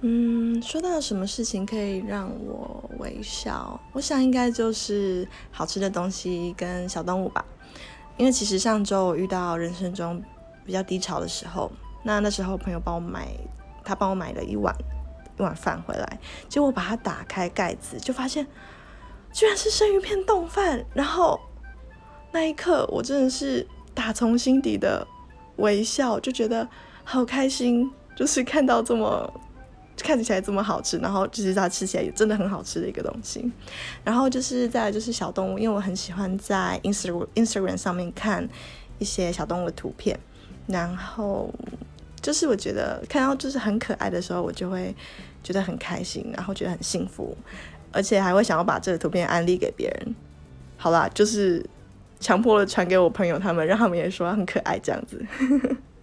嗯，说到什么事情可以让我微笑，我想应该就是好吃的东西跟小动物吧。因为其实上周我遇到人生中比较低潮的时候，那那时候朋友帮我买，他帮我买了一碗一碗饭回来，结果把它打开盖子，就发现居然是生鱼片冻饭。然后那一刻，我真的是打从心底的微笑，就觉得好开心，就是看到这么。看起来这么好吃，然后就是它吃起来也真的很好吃的一个东西。然后就是再来就是小动物，因为我很喜欢在 Instagram Instagram 上面看一些小动物的图片，然后就是我觉得看到就是很可爱的时候，我就会觉得很开心，然后觉得很幸福，而且还会想要把这个图片安利给别人。好啦，就是强迫的传给我朋友他们，让他们也说很可爱这样子。